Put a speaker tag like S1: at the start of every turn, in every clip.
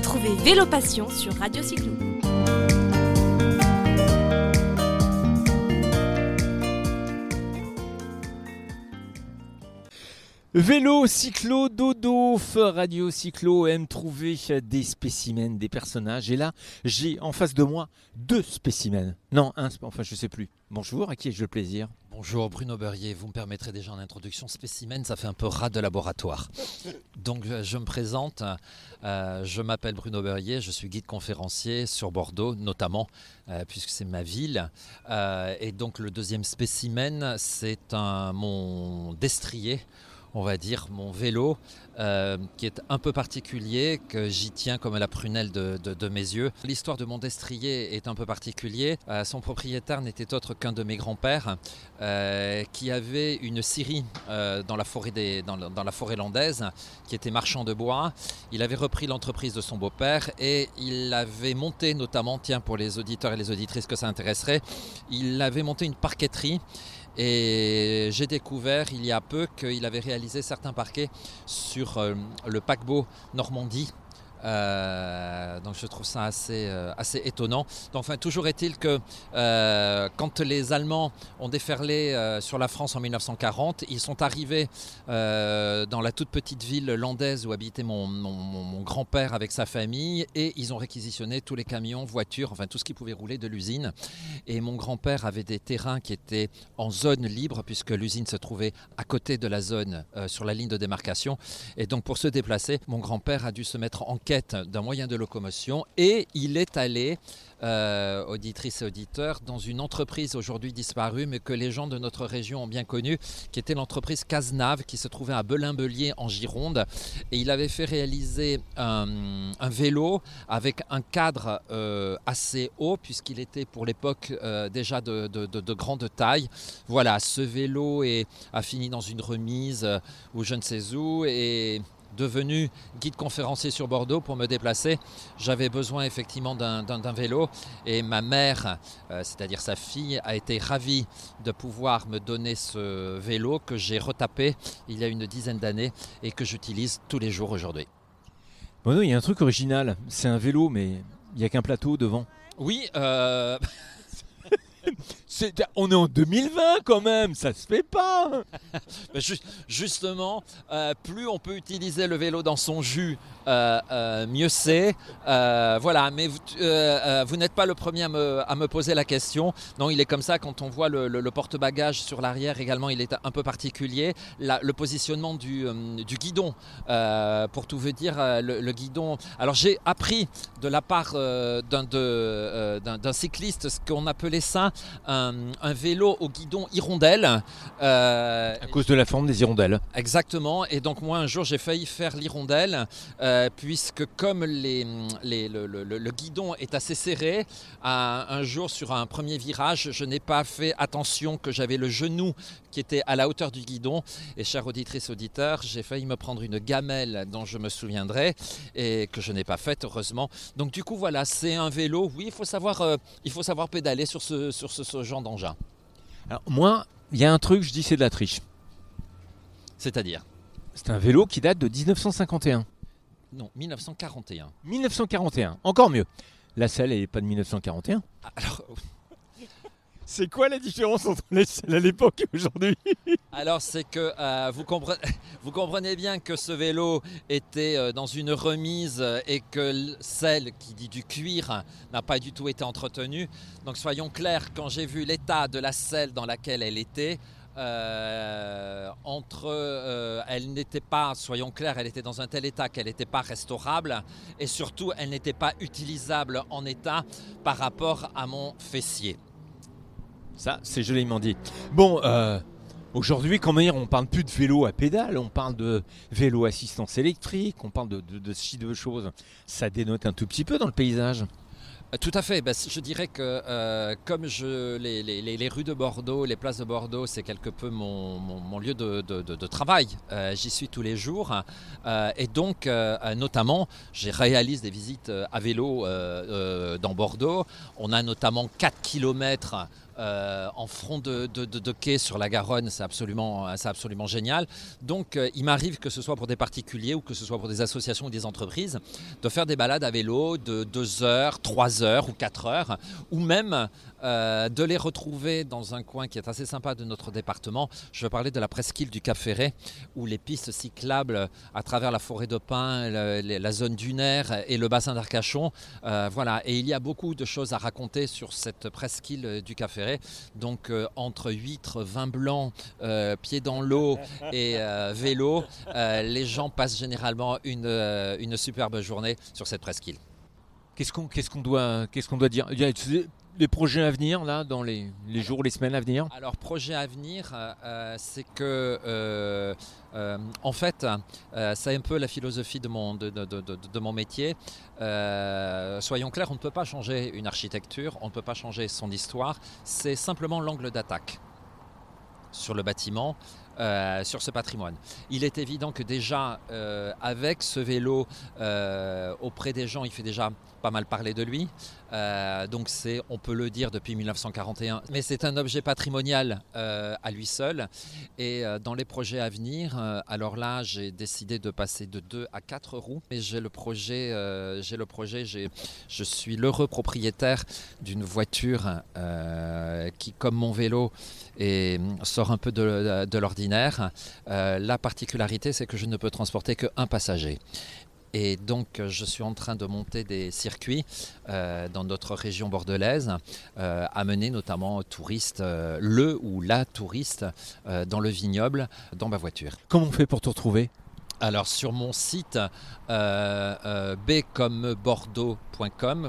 S1: Retrouvez Vélo Passion sur Radio Cyclo.
S2: Vélo, cyclo, dodo, radio, cyclo aime trouver des spécimens, des personnages. Et là, j'ai en face de moi deux spécimens. Non, un, enfin je sais plus. Bonjour, à qui ai-je le plaisir?
S3: Bonjour Bruno Berrier, vous me permettrez déjà en introduction spécimen, ça fait un peu rat de laboratoire. Donc euh, je me présente, euh, je m'appelle Bruno Berrier, je suis guide conférencier sur Bordeaux notamment, euh, puisque c'est ma ville. et donc le deuxième spécimen, c'est mon destrier on va dire, mon vélo, euh, qui est un peu particulier, que j'y tiens comme la prunelle de, mes yeux. L'histoire de mon destrier est un peu particulier. Euh, son propriétaire n'était autre qu'un de mes grands-pères, euh, qui avait une scierie dans, la forêt dans, la forêt landaise, qui était marchand de bois. Il avait repris l'entreprise de son beau-père et il avait monté notamment, tiens pour les auditeurs et les auditrices que ça intéresserait, il avait monté une parqueterie et j'ai découvert il y a peu qu'il avait réalisé certains parquets sur euh, le paquebot Normandie euh, donc je trouve ça assez, euh, assez étonnant. enfin, toujours est-il que euh, quand les Allemands ont déferlé sur la France en 1940, ils sont arrivés dans la toute petite ville landaise où habitait mon, mon, grand-père avec sa famille et ils ont réquisitionné tous les camions, voitures, enfin tout ce qui pouvait rouler de l'usine. Et mon grand-père avait des terrains qui étaient en zone libre puisque l'usine se trouvait à côté de la zone sur la ligne de démarcation. Et donc pour se déplacer, mon grand-père a dû se mettre en d'un moyen de locomotion et il est allé, euh, auditrices et auditeurs, dans une entreprise aujourd'hui disparue, mais que les gens de notre région ont bien connue, qui était l'entreprise Cazenave, qui se trouvait à Belin-Belier en Gironde. Et il avait fait réaliser un, vélo avec un cadre euh, assez haut, puisqu'il était pour l'époque euh, déjà de, de, grande taille. Voilà, ce vélo est, a fini dans une remise ou je ne sais où. Et devenu guide conférencier sur Bordeaux pour me déplacer, j'avais besoin effectivement d'un vélo et ma mère, euh, c'est-à-dire sa fille, a été ravie de pouvoir me donner ce vélo que j'ai retapé il y a une dizaine d'années et que j'utilise tous les jours aujourd'hui.
S2: Bon, il y a un truc original, c'est un vélo mais il n'y a qu'un plateau devant.
S3: Oui, euh...
S2: on est en 2020 quand même, ça se fait pas.
S3: Justement, euh, plus on peut utiliser le vélo dans son jus, euh, euh, mieux c'est. voilà, mais vous, n'êtes pas le premier à me, poser la question. Non, il est comme ça quand on voit le, porte-bagages sur l'arrière également, il est un peu particulier. le positionnement du, guidon, pour tout vous dire, le, guidon. Alors j'ai appris de la part d'un cycliste ce qu'on appelait ça un, vélo au guidon hirondelle.
S2: Euh, à cause de la forme des hirondelles.
S3: Exactement. Et donc moi un jour j'ai failli faire l'hirondelle euh, puisque comme les, le, guidon est assez serré, un jour sur un premier virage, je n'ai pas fait attention que j'avais le genou qui était à la hauteur du guidon. Et chère auditrice auditeur, j'ai failli me prendre une gamelle dont je me souviendrai et que je n'ai pas faite heureusement. Donc du coup voilà, c'est un vélo. Oui, il faut savoir, euh, il faut savoir pédaler sur ce, sur ce, genre d'engin.
S2: Alors moi, il y a un truc, je dis c'est de la triche.
S3: C'est-à-dire
S2: C'est un vélo qui date de 1951.
S3: Non, 1941.
S2: 1941, encore mieux. La selle n'est pas de 1941. Alors, c'est quoi la différence entre à l'époque et aujourd'hui?
S3: Alors c'est que euh, vous, comprenez, bien que ce vélo était euh, dans une remise et que celle qui dit du cuir n'a pas du tout été entretenue. Donc soyons clairs, quand j'ai vu l'état de la selle dans laquelle elle était, euh, elle n'était pas, soyons clairs, elle était dans un tel état qu'elle n'était pas restaurable et surtout elle n'était pas utilisable en état par rapport à mon fessier.
S2: Ça, c'est joliment dit. Bon, euh, aujourd'hui, quand même, on parle plus de vélo à pédale, on parle de vélo assistance électrique, on parle de, de, de de choses. Ça dénote un tout petit peu dans le paysage.
S3: Euh, tout à fait. Ben, je dirais que euh, comme je, les, rues de Bordeaux, les places de Bordeaux, c'est quelque peu mon, lieu de, travail. J'y suis tous les jours. et donc, notamment, je réalise des visites à vélo dans Bordeaux. On a notamment 4 km en front de, quai sur la Garonne, c'est absolument, absolument génial. Donc il m'arrive que ce soit pour des particuliers ou que ce soit pour des associations ou des entreprises, de faire des balades à vélo de 2 heures, 3 heures ou 4 heures, ou même de les retrouver dans un coin qui est assez sympa de notre département. Je veux parler de la presqu'île du Cap Ferret, où les pistes cyclables à travers la forêt de pins, la zone dunaire et le bassin d'Arcachon. Euh, voilà, et il y a beaucoup de choses à raconter sur cette presqu'île du Cap Ferret. Donc euh, entre huîtres, vin blanc, euh, pieds dans l'eau et vélo, les gens passent généralement une, une superbe journée sur cette presqu'île.
S2: Qu'est-ce qu'on doit, qu'est-ce qu'on doit dire? Les projets à venir, là, dans les, jours, les semaines à venir
S3: Alors, projet à venir, euh, euh, c'est que, euh, en fait, c'est un peu la philosophie de mon métier. soyons clairs, on ne peut pas changer une architecture, on ne peut pas changer son histoire, c'est simplement l'angle d'attaque sur le bâtiment. Sur ce patrimoine. Il est évident que déjà, avec ce vélo, auprès des gens, il fait déjà pas mal parler de lui. Euh, donc c'est, on peut le dire depuis 1941, mais c'est un objet patrimonial euh, à lui seul. Et euh, dans les projets à venir, alors là j'ai décidé de passer de 2 à 4 roues. Mais j'ai le projet, j'ai le projet, je suis l'heureux propriétaire d'une voiture qui, comme mon vélo, et sort un peu de, de l'ordinaire. La particularité, c'est que je ne peux transporter qu'un passager. Et donc, je suis en train de monter des circuits euh, dans notre région bordelaise, euh, amener notamment touristes, euh, le ou la touriste dans le vignoble, dans ma voiture.
S2: Comment on fait pour te retrouver?
S3: Alors sur mon site euh, euh,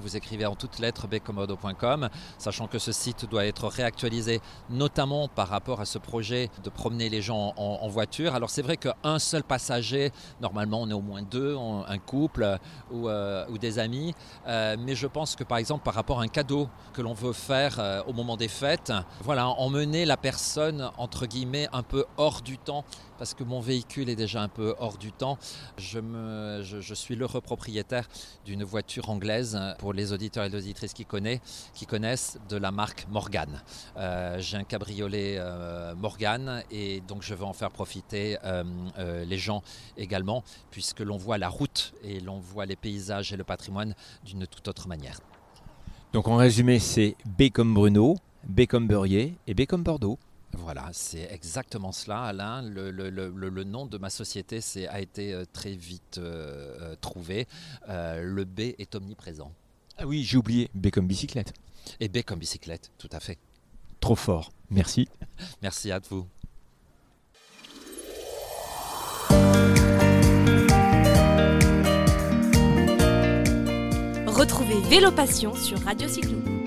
S3: vous écrivez en toutes lettres bcommebordeaux.com, sachant que ce site doit être réactualisé notamment par rapport à ce projet de promener les gens en, voiture. Alors c'est vrai qu'un seul passager, normalement on est au moins deux, un couple ou, euh, ou des amis, mais je pense que par exemple par rapport à un cadeau que l'on veut faire au moment des fêtes, voilà, emmener la personne entre guillemets un peu hors du temps parce que mon véhicule est déjà un peu hors du temps. Je, suis le propriétaire d'une voiture anglaise pour les auditeurs et les auditrices qui, connaissent, qui connaissent de la marque Morgan. Euh, j'ai un cabriolet euh, Morgan et donc je veux en faire profiter euh, les gens également puisque l'on voit la route et l'on voit les paysages et le patrimoine d'une toute autre manière.
S2: Donc en résumé, c'est B comme Bruno, B comme Beurrier et B comme Bordeaux.
S3: Voilà, c'est exactement cela, Alain. Le, nom de ma société a été euh, très vite euh, euh, trouvé. le B est omniprésent.
S2: Ah oui, j'ai oublié. B comme bicyclette.
S3: Et B comme bicyclette, tout à fait.
S2: Trop fort. Merci.
S3: Merci à vous.
S1: Retrouvez Vélo Passion sur Radio Cyclo.